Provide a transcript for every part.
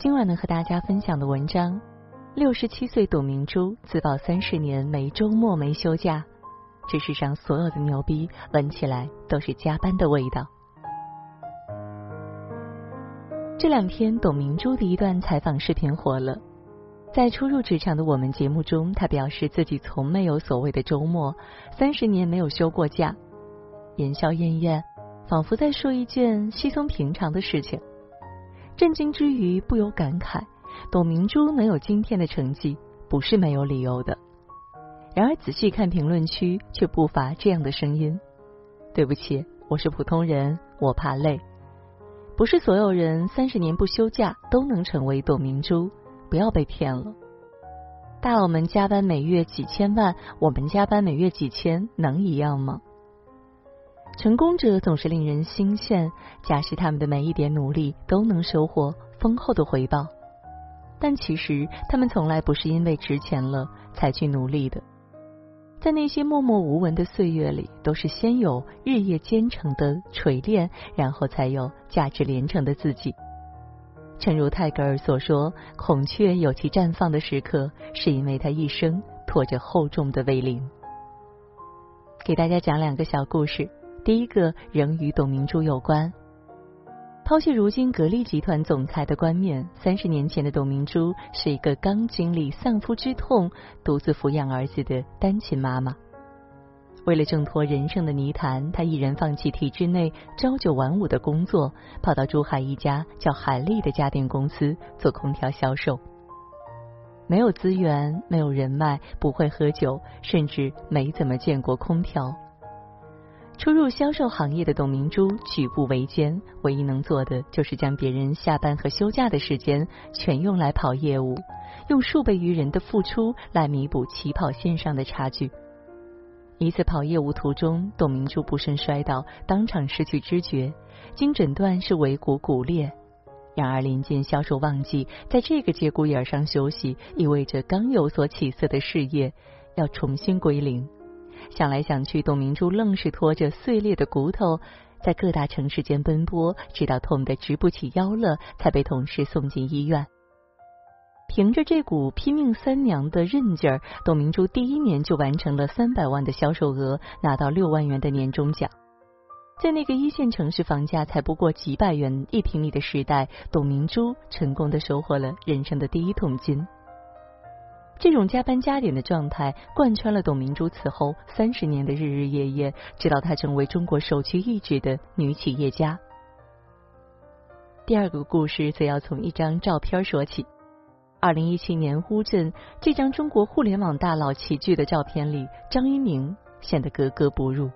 今晚能和大家分享的文章：六十七岁董明珠自曝三十年没周末没休假，这世上所有的牛逼闻起来都是加班的味道。这两天，董明珠的一段采访视频火了。在初入职场的我们节目中，她表示自己从没有所谓的周末，三十年没有休过假，言笑晏晏，仿佛在说一件稀松平常的事情。震惊之余，不由感慨：董明珠能有今天的成绩，不是没有理由的。然而仔细看评论区，却不乏这样的声音：“对不起，我是普通人，我怕累。不是所有人三十年不休假都能成为董明珠，不要被骗了。大佬们加班每月几千万，我们加班每月几千，能一样吗？”成功者总是令人心羡，假使他们的每一点努力都能收获丰厚的回报，但其实他们从来不是因为值钱了才去努力的。在那些默默无闻的岁月里，都是先有日夜兼程的锤炼，然后才有价值连城的自己。诚如泰戈尔所说：“孔雀有其绽放的时刻，是因为它一生拖着厚重的威灵。”给大家讲两个小故事。第一个仍与董明珠有关。抛弃如今格力集团总裁的冠冕，三十年前的董明珠是一个刚经历丧夫之痛、独自抚养儿子的单亲妈妈。为了挣脱人生的泥潭，她毅然放弃体制内朝九晚五的工作，跑到珠海一家叫海利的家电公司做空调销售。没有资源，没有人脉，不会喝酒，甚至没怎么见过空调。初入销售行业的董明珠举步维艰，唯一能做的就是将别人下班和休假的时间全用来跑业务，用数倍于人的付出来弥补起跑线上的差距。一次跑业务途中，董明珠不慎摔倒，当场失去知觉，经诊断是尾骨骨裂。然而临近销售旺季，在这个节骨眼上休息，意味着刚有所起色的事业要重新归零。想来想去，董明珠愣是拖着碎裂的骨头，在各大城市间奔波，直到痛得直不起腰了，才被同事送进医院。凭着这股拼命三娘的韧劲儿，董明珠第一年就完成了三百万的销售额，拿到六万元的年终奖。在那个一线城市房价才不过几百元一平米的时代，董明珠成功的收获了人生的第一桶金。这种加班加点的状态贯穿了董明珠此后三十年的日日夜夜，直到她成为中国首屈一指的女企业家。第二个故事则要从一张照片说起。二零一七年乌镇这张中国互联网大佬齐聚的照片里，张一鸣显得格格不入。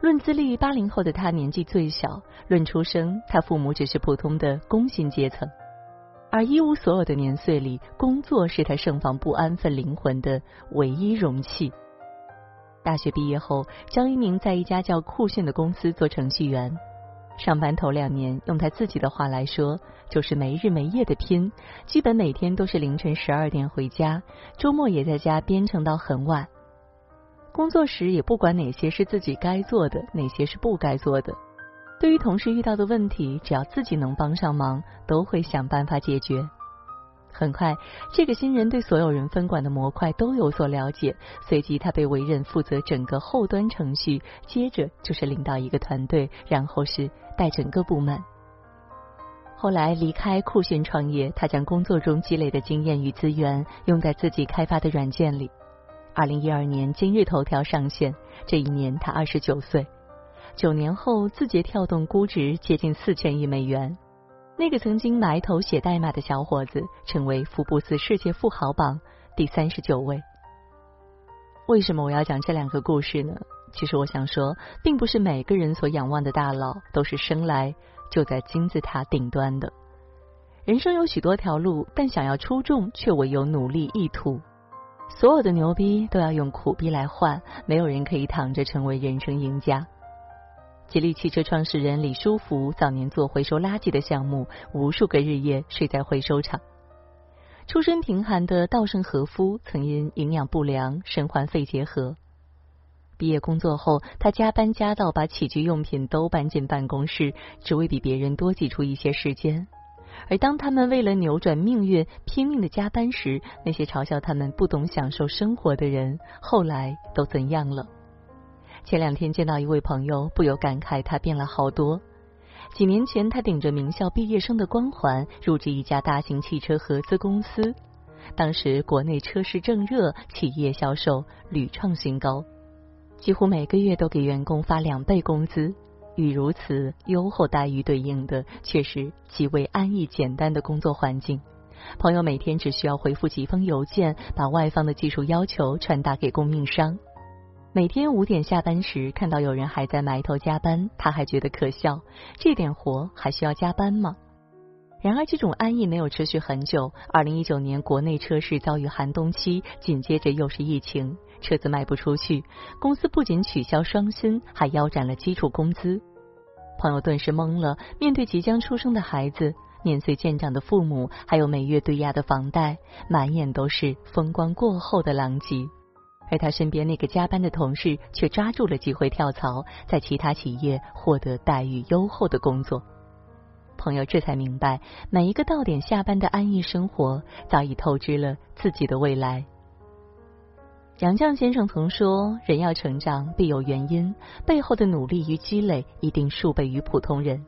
论资历，八零后的他年纪最小；论出生，他父母只是普通的工薪阶层。而一无所有的年岁里，工作是他盛放不安分灵魂的唯一容器。大学毕业后，张一鸣在一家叫酷炫的公司做程序员。上班头两年，用他自己的话来说，就是没日没夜的拼，基本每天都是凌晨十二点回家，周末也在家编程到很晚。工作时也不管哪些是自己该做的，哪些是不该做的。对于同事遇到的问题，只要自己能帮上忙，都会想办法解决。很快，这个新人对所有人分管的模块都有所了解。随即，他被委任负责整个后端程序，接着就是领导一个团队，然后是带整个部门。后来离开酷炫创业，他将工作中积累的经验与资源用在自己开发的软件里。二零一二年，今日头条上线，这一年他二十九岁。九年后，字节跳动估值接近四千亿美元。那个曾经埋头写代码的小伙子，成为福布斯世界富豪榜第三十九位。为什么我要讲这两个故事呢？其实我想说，并不是每个人所仰望的大佬都是生来就在金字塔顶端的。人生有许多条路，但想要出众，却唯有努力意图。所有的牛逼都要用苦逼来换，没有人可以躺着成为人生赢家。吉利汽车创始人李书福早年做回收垃圾的项目，无数个日夜睡在回收厂。出身贫寒的稻盛和夫曾因营养不良身患肺结核。毕业工作后，他加班加到把起居用品都搬进办公室，只为比别人多挤出一些时间。而当他们为了扭转命运拼命的加班时，那些嘲笑他们不懂享受生活的人，后来都怎样了？前两天见到一位朋友，不由感慨他变了好多。几年前，他顶着名校毕业生的光环，入职一家大型汽车合资公司。当时国内车市正热，企业销售屡创新高，几乎每个月都给员工发两倍工资。与如此优厚待遇对应的，却是极为安逸简单的工作环境。朋友每天只需要回复几封邮件，把外方的技术要求传达给供应商。每天五点下班时，看到有人还在埋头加班，他还觉得可笑。这点活还需要加班吗？然而，这种安逸没有持续很久。二零一九年，国内车市遭遇寒冬期，紧接着又是疫情，车子卖不出去。公司不仅取消双薪，还腰斩了基础工资。朋友顿时懵了，面对即将出生的孩子、年岁渐长的父母，还有每月对押的房贷，满眼都是风光过后的狼藉。而他身边那个加班的同事，却抓住了机会跳槽，在其他企业获得待遇优厚的工作。朋友这才明白，每一个到点下班的安逸生活，早已透支了自己的未来。杨绛先生曾说：“人要成长，必有原因，背后的努力与积累，一定数倍于普通人。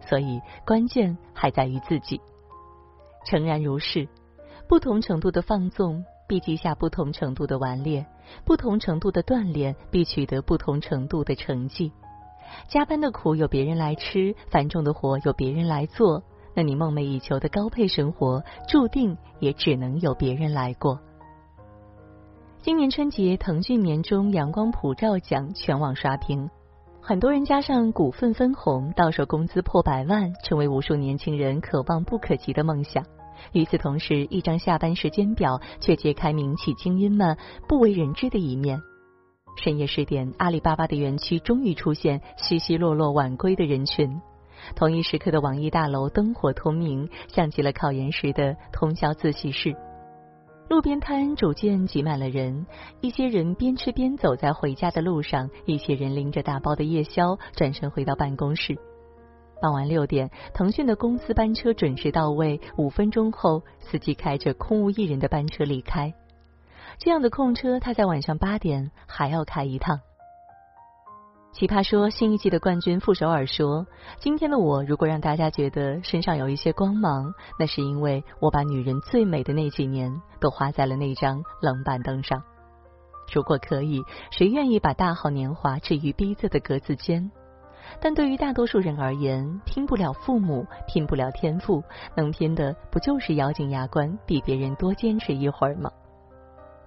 所以，关键还在于自己。诚然如是，不同程度的放纵，必积下不同程度的顽劣；不同程度的锻炼，必取得不同程度的成绩。”加班的苦有别人来吃，繁重的活有别人来做，那你梦寐以求的高配生活，注定也只能有别人来过。今年春节，腾讯年终阳光普照奖全网刷屏，很多人加上股份分红，到手工资破百万，成为无数年轻人可望不可及的梦想。与此同时，一张下班时间表却揭开民企精英们不为人知的一面。深夜十点，阿里巴巴的园区终于出现稀稀落落晚归的人群。同一时刻的网易大楼灯火通明，像极了考研时的通宵自习室。路边摊逐渐挤满了人，一些人边吃边走在回家的路上，一些人拎着大包的夜宵转身回到办公室。傍晚六点，腾讯的公司班车准时到位，五分钟后，司机开着空无一人的班车离开。这样的空车，他在晚上八点还要开一趟。奇葩说新一季的冠军傅首尔说：“今天的我，如果让大家觉得身上有一些光芒，那是因为我把女人最美的那几年都花在了那张冷板凳上。如果可以，谁愿意把大好年华置于逼仄的格子间？但对于大多数人而言，拼不了父母，拼不了天赋，能拼的不就是咬紧牙关，比别人多坚持一会儿吗？”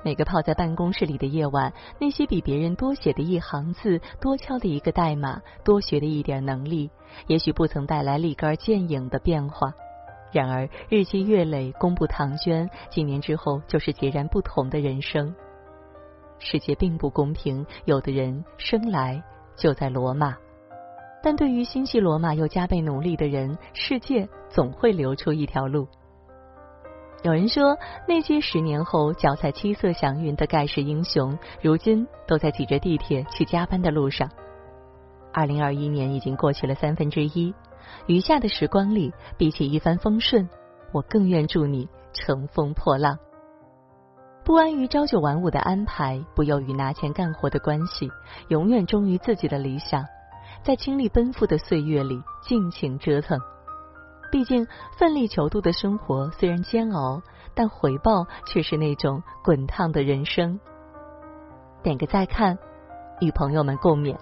每个泡在办公室里的夜晚，那些比别人多写的一行字、多敲的一个代码、多学的一点能力，也许不曾带来立竿见影的变化。然而日积月累，功不唐捐，几年之后就是截然不同的人生。世界并不公平，有的人生来就在罗马，但对于心系罗马又加倍努力的人，世界总会留出一条路。有人说，那些十年后脚踩七色祥云的盖世英雄，如今都在挤着地铁去加班的路上。二零二一年已经过去了三分之一，余下的时光里，比起一帆风顺，我更愿祝你乘风破浪。不安于朝九晚五的安排，不囿于拿钱干活的关系，永远忠于自己的理想，在倾力奔赴的岁月里尽情折腾。毕竟，奋力求度的生活虽然煎熬，但回报却是那种滚烫的人生。点个再看，与朋友们共勉。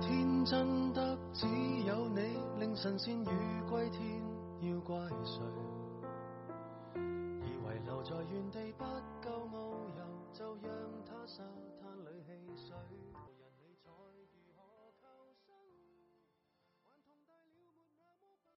天真得只有你，令神仙鱼归天，要怪谁？